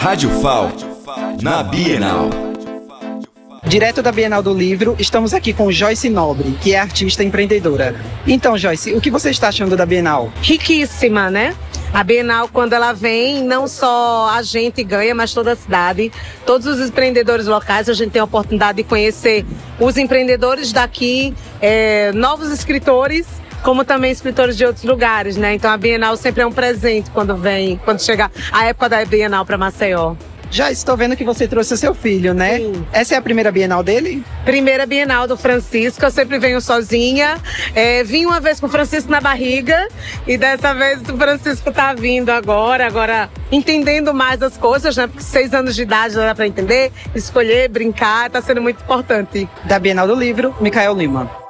Rádio FAL, na Bienal. Direto da Bienal do Livro, estamos aqui com Joyce Nobre, que é artista empreendedora. Então, Joyce, o que você está achando da Bienal? Riquíssima, né? A Bienal, quando ela vem, não só a gente ganha, mas toda a cidade. Todos os empreendedores locais, a gente tem a oportunidade de conhecer os empreendedores daqui, é, novos escritores como também escritores de outros lugares, né? Então a Bienal sempre é um presente quando vem, quando chega a época da Bienal para Maceió. Já estou vendo que você trouxe o seu filho, né? Sim. Essa é a primeira Bienal dele? Primeira Bienal do Francisco, eu sempre venho sozinha. É, vim uma vez com o Francisco na barriga e dessa vez o Francisco tá vindo agora, agora entendendo mais as coisas, né? Porque seis anos de idade dá para entender, escolher, brincar, tá sendo muito importante. Da Bienal do Livro, Micael Lima.